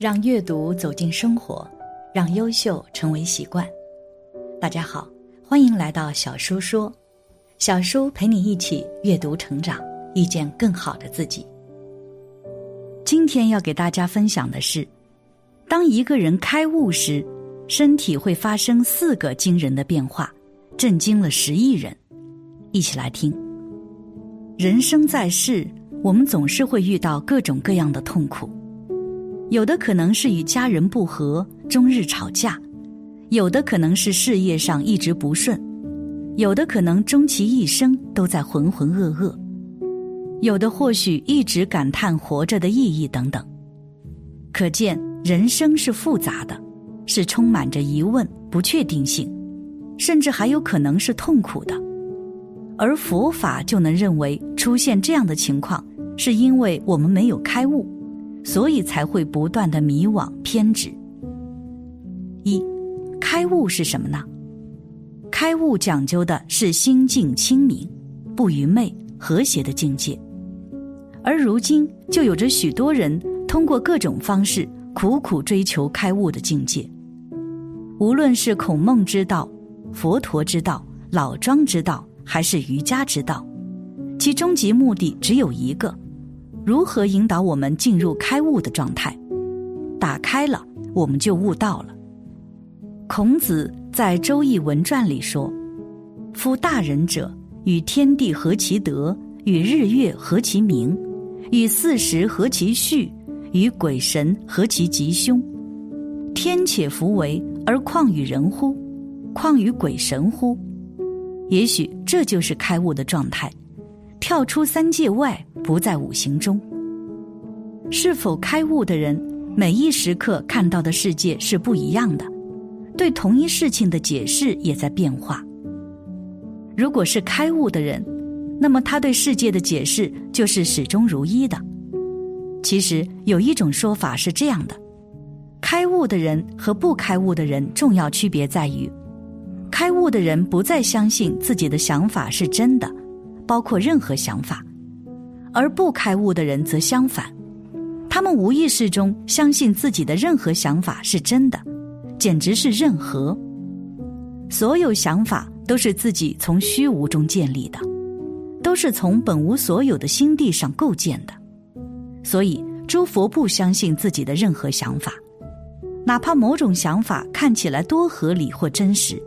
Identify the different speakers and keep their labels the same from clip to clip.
Speaker 1: 让阅读走进生活，让优秀成为习惯。大家好，欢迎来到小叔说，小叔陪你一起阅读成长，遇见更好的自己。今天要给大家分享的是，当一个人开悟时，身体会发生四个惊人的变化，震惊了十亿人。一起来听。人生在世，我们总是会遇到各种各样的痛苦。有的可能是与家人不和，终日吵架；有的可能是事业上一直不顺；有的可能终其一生都在浑浑噩噩；有的或许一直感叹活着的意义等等。可见人生是复杂的，是充满着疑问、不确定性，甚至还有可能是痛苦的。而佛法就能认为，出现这样的情况，是因为我们没有开悟。所以才会不断的迷惘偏执。一，开悟是什么呢？开悟讲究的是心境清明、不愚昧、和谐的境界。而如今就有着许多人通过各种方式苦苦追求开悟的境界。无论是孔孟之道、佛陀之道、老庄之道，还是瑜伽之道，其终极目的只有一个。如何引导我们进入开悟的状态？打开了，我们就悟到了。孔子在《周易文传》里说：“夫大人者，与天地合其德，与日月合其明，与四时合其序，与鬼神合其吉凶。天且弗为，而况与人乎？况与鬼神乎？”也许这就是开悟的状态。跳出三界外，不在五行中。是否开悟的人，每一时刻看到的世界是不一样的，对同一事情的解释也在变化。如果是开悟的人，那么他对世界的解释就是始终如一的。其实有一种说法是这样的：开悟的人和不开悟的人重要区别在于，开悟的人不再相信自己的想法是真的。包括任何想法，而不开悟的人则相反，他们无意识中相信自己的任何想法是真的，简直是任何。所有想法都是自己从虚无中建立的，都是从本无所有的心地上构建的。所以，诸佛不相信自己的任何想法，哪怕某种想法看起来多合理或真实。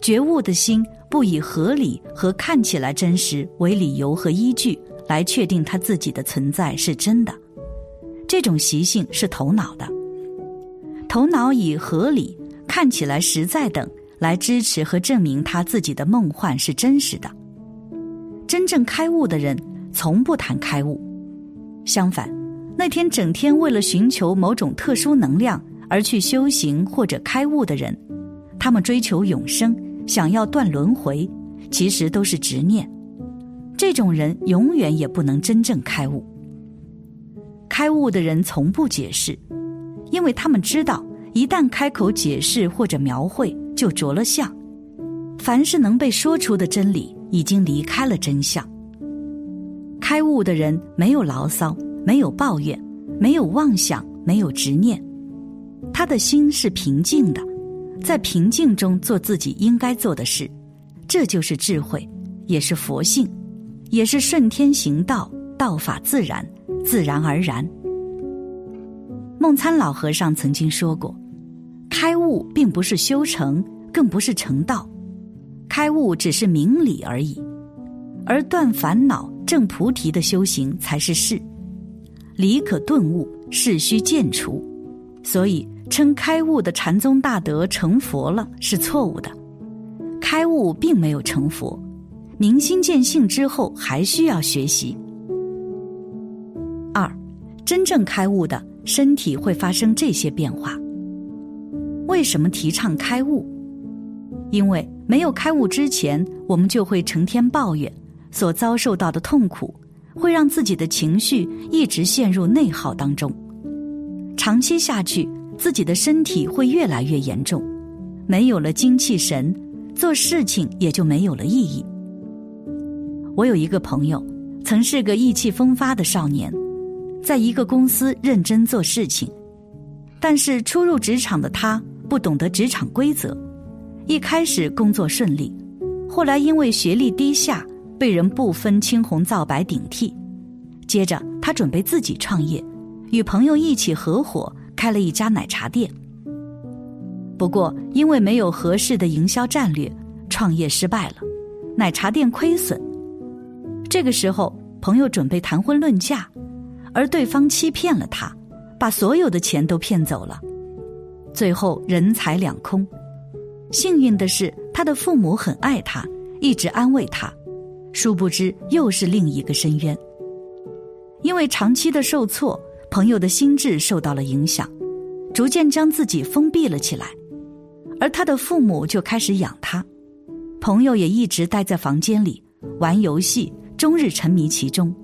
Speaker 1: 觉悟的心。不以合理和看起来真实为理由和依据来确定他自己的存在是真的，这种习性是头脑的。头脑以合理、看起来实在等来支持和证明他自己的梦幻是真实的。真正开悟的人从不谈开悟，相反，那天整天为了寻求某种特殊能量而去修行或者开悟的人，他们追求永生。想要断轮回，其实都是执念。这种人永远也不能真正开悟。开悟的人从不解释，因为他们知道，一旦开口解释或者描绘，就着了相。凡是能被说出的真理，已经离开了真相。开悟的人没有牢骚，没有抱怨，没有妄想，没有执念，他的心是平静的。在平静中做自己应该做的事，这就是智慧，也是佛性，也是顺天行道，道法自然，自然而然。梦参老和尚曾经说过：“开悟并不是修成，更不是成道，开悟只是明理而已，而断烦恼、证菩提的修行才是事。理可顿悟，事须渐除，所以。”称开悟的禅宗大德成佛了是错误的，开悟并没有成佛，明心见性之后还需要学习。二，真正开悟的身体会发生这些变化。为什么提倡开悟？因为没有开悟之前，我们就会成天抱怨，所遭受到的痛苦会让自己的情绪一直陷入内耗当中，长期下去。自己的身体会越来越严重，没有了精气神，做事情也就没有了意义。我有一个朋友，曾是个意气风发的少年，在一个公司认真做事情，但是初入职场的他不懂得职场规则，一开始工作顺利，后来因为学历低下，被人不分青红皂白顶替。接着他准备自己创业，与朋友一起合伙开了一家奶茶店。不过因为没有合适的营销战略，创业失败了，奶茶店亏损。这个时候，朋友准备谈婚论嫁，而对方欺骗了他。把所有的钱都骗走了，最后人财两空。幸运的是，他的父母很爱他，一直安慰他。殊不知，又是另一个深渊。因为长期的受挫，朋友的心智受到了影响，逐渐将自己封闭了起来。而他的父母就开始养他，朋友也一直待在房间里玩游戏，终日沉迷其中，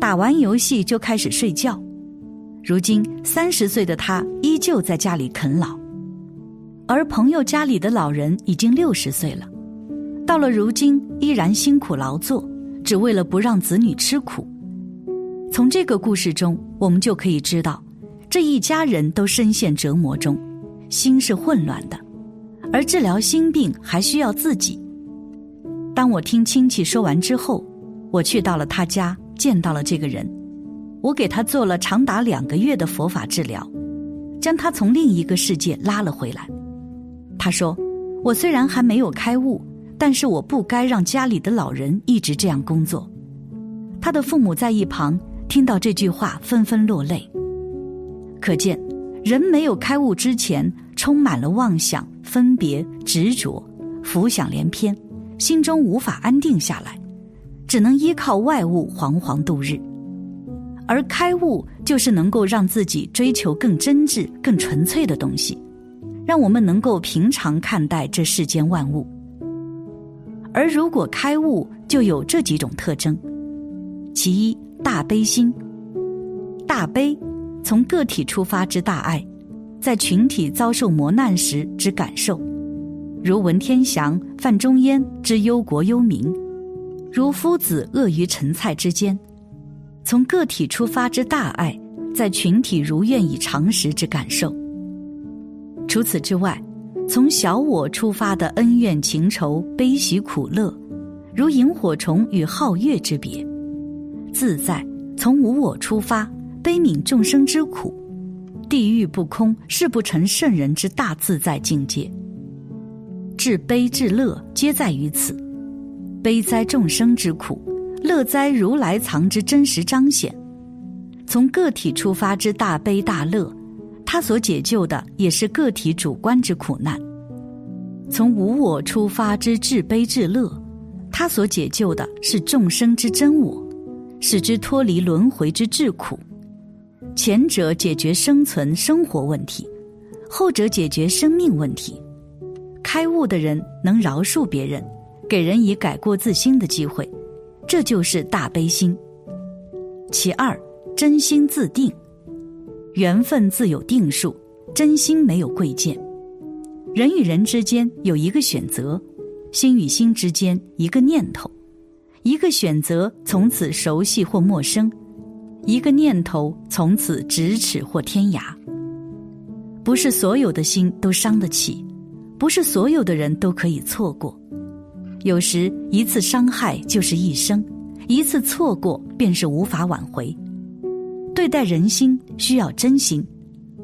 Speaker 1: 打完游戏就开始睡觉。如今三十岁的他依旧在家里啃老，而朋友家里的老人已经六十岁了，到了如今依然辛苦劳作，只为了不让子女吃苦。从这个故事中，我们就可以知道，这一家人都深陷折磨中，心是混乱的，而治疗心病还需要自己。当我听亲戚说完之后，我去到了他家，见到了这个人。我给他做了长达两个月的佛法治疗，将他从另一个世界拉了回来。他说：“我虽然还没有开悟，但是我不该让家里的老人一直这样工作。”他的父母在一旁听到这句话，纷纷落泪。可见，人没有开悟之前，充满了妄想、分别、执着，浮想联翩，心中无法安定下来，只能依靠外物惶惶度日。而开悟就是能够让自己追求更真挚、更纯粹的东西，让我们能够平常看待这世间万物。而如果开悟，就有这几种特征：其一，大悲心。大悲，从个体出发之大爱，在群体遭受磨难时之感受，如文天祥、范仲淹之忧国忧民，如夫子恶于陈蔡之间。从个体出发之大爱，在群体如愿以偿时之感受。除此之外，从小我出发的恩怨情仇、悲喜苦乐，如萤火虫与皓月之别；自在从无我出发，悲悯众生之苦，地狱不空，誓不成圣人之大自在境界。至悲至乐，皆在于此，悲哉众生之苦。乐哉如来藏之真实彰显，从个体出发之大悲大乐，他所解救的也是个体主观之苦难；从无我出发之至悲至乐，他所解救的是众生之真我，使之脱离轮回之至苦。前者解决生存生活问题，后者解决生命问题。开悟的人能饶恕别人，给人以改过自新的机会。这就是大悲心。其二，真心自定，缘分自有定数，真心没有贵贱。人与人之间有一个选择，心与心之间一个念头，一个选择从此熟悉或陌生，一个念头从此咫尺或天涯。不是所有的心都伤得起，不是所有的人都可以错过。有时一次伤害就是一生，一次错过便是无法挽回。对待人心需要真心，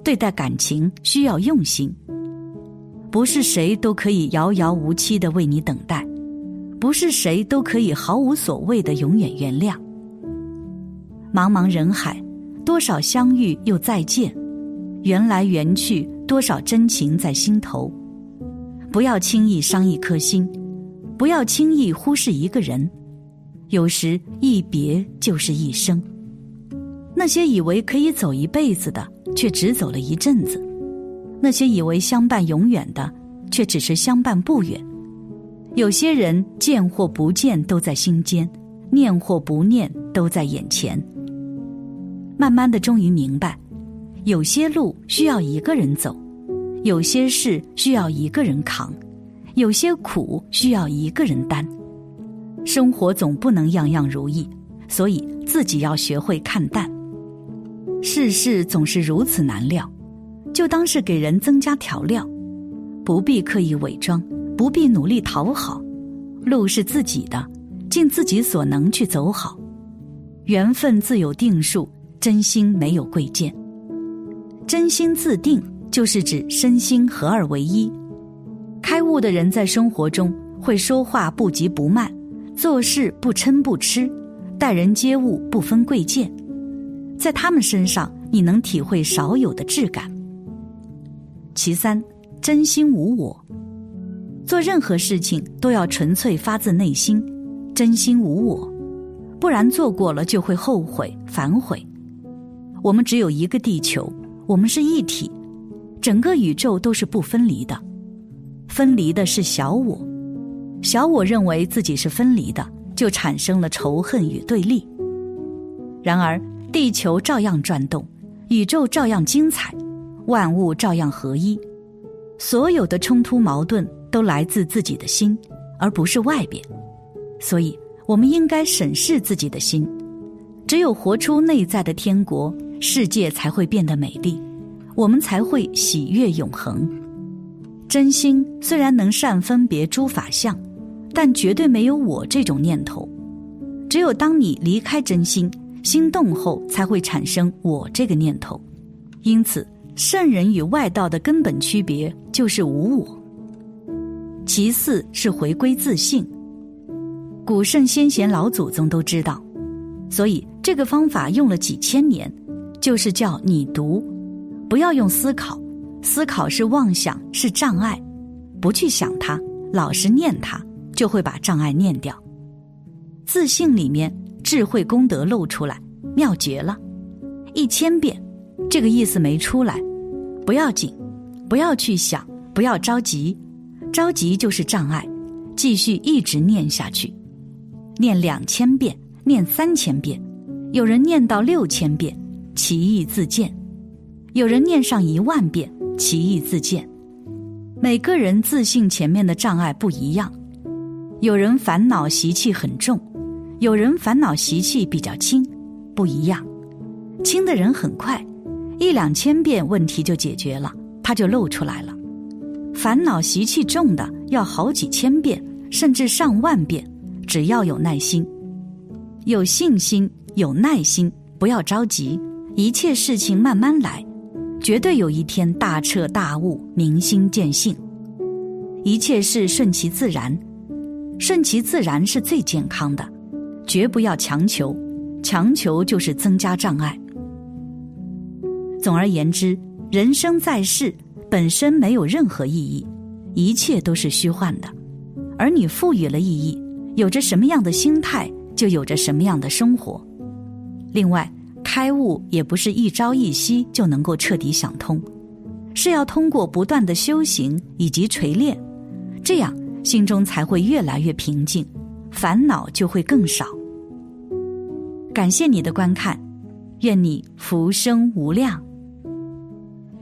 Speaker 1: 对待感情需要用心。不是谁都可以遥遥无期的为你等待，不是谁都可以毫无所谓的永远原谅。茫茫人海，多少相遇又再见，缘来缘去，多少真情在心头。不要轻易伤一颗心。不要轻易忽视一个人，有时一别就是一生。那些以为可以走一辈子的，却只走了一阵子；那些以为相伴永远的，却只是相伴不远。有些人见或不见都在心间，念或不念都在眼前。慢慢的，终于明白，有些路需要一个人走，有些事需要一个人扛。有些苦需要一个人担，生活总不能样样如意，所以自己要学会看淡。世事总是如此难料，就当是给人增加调料，不必刻意伪装，不必努力讨好。路是自己的，尽自己所能去走好。缘分自有定数，真心没有贵贱。真心自定，就是指身心合二为一。开悟的人在生活中会说话不急不慢，做事不嗔不痴，待人接物不分贵贱。在他们身上，你能体会少有的质感。其三，真心无我。做任何事情都要纯粹发自内心，真心无我，不然做过了就会后悔反悔。我们只有一个地球，我们是一体，整个宇宙都是不分离的。分离的是小我，小我认为自己是分离的，就产生了仇恨与对立。然而，地球照样转动，宇宙照样精彩，万物照样合一，所有的冲突矛盾。都来自自己的心，而不是外边。所以，我们应该审视自己的心。只有活出内在的天国，世界才会变得美丽，我们才会喜悦永恒。真心虽然能善分别诸法相，但绝对没有我这种念头。只有当你离开真心，心动后，才会产生我这个念头。因此，圣人与外道的根本区别就是无我。其次是回归自信，古圣先贤老祖宗都知道，所以这个方法用了几千年，就是叫你读，不要用思考，思考是妄想，是障碍，不去想它，老是念它，就会把障碍念掉。自信里面智慧功德露出来，妙绝了，一千遍，这个意思没出来，不要紧，不要去想，不要着急。着急就是障碍，继续一直念下去，念两千遍，念三千遍，有人念到六千遍，其意自见；有人念上一万遍，其意自见。每个人自信前面的障碍不一样，有人烦恼习气很重，有人烦恼习气比较轻，不一样。轻的人很快，一两千遍问题就解决了，他就露出来了。烦恼习气重的要好几千遍，甚至上万遍，只要有耐心、有信心、有耐心，不要着急，一切事情慢慢来，绝对有一天大彻大悟、明心见性。一切事顺其自然，顺其自然是最健康的，绝不要强求，强求就是增加障碍。总而言之，人生在世。本身没有任何意义，一切都是虚幻的，而你赋予了意义，有着什么样的心态，就有着什么样的生活。另外，开悟也不是一朝一夕就能够彻底想通，是要通过不断的修行以及锤炼，这样心中才会越来越平静，烦恼就会更少。感谢你的观看，愿你福生无量。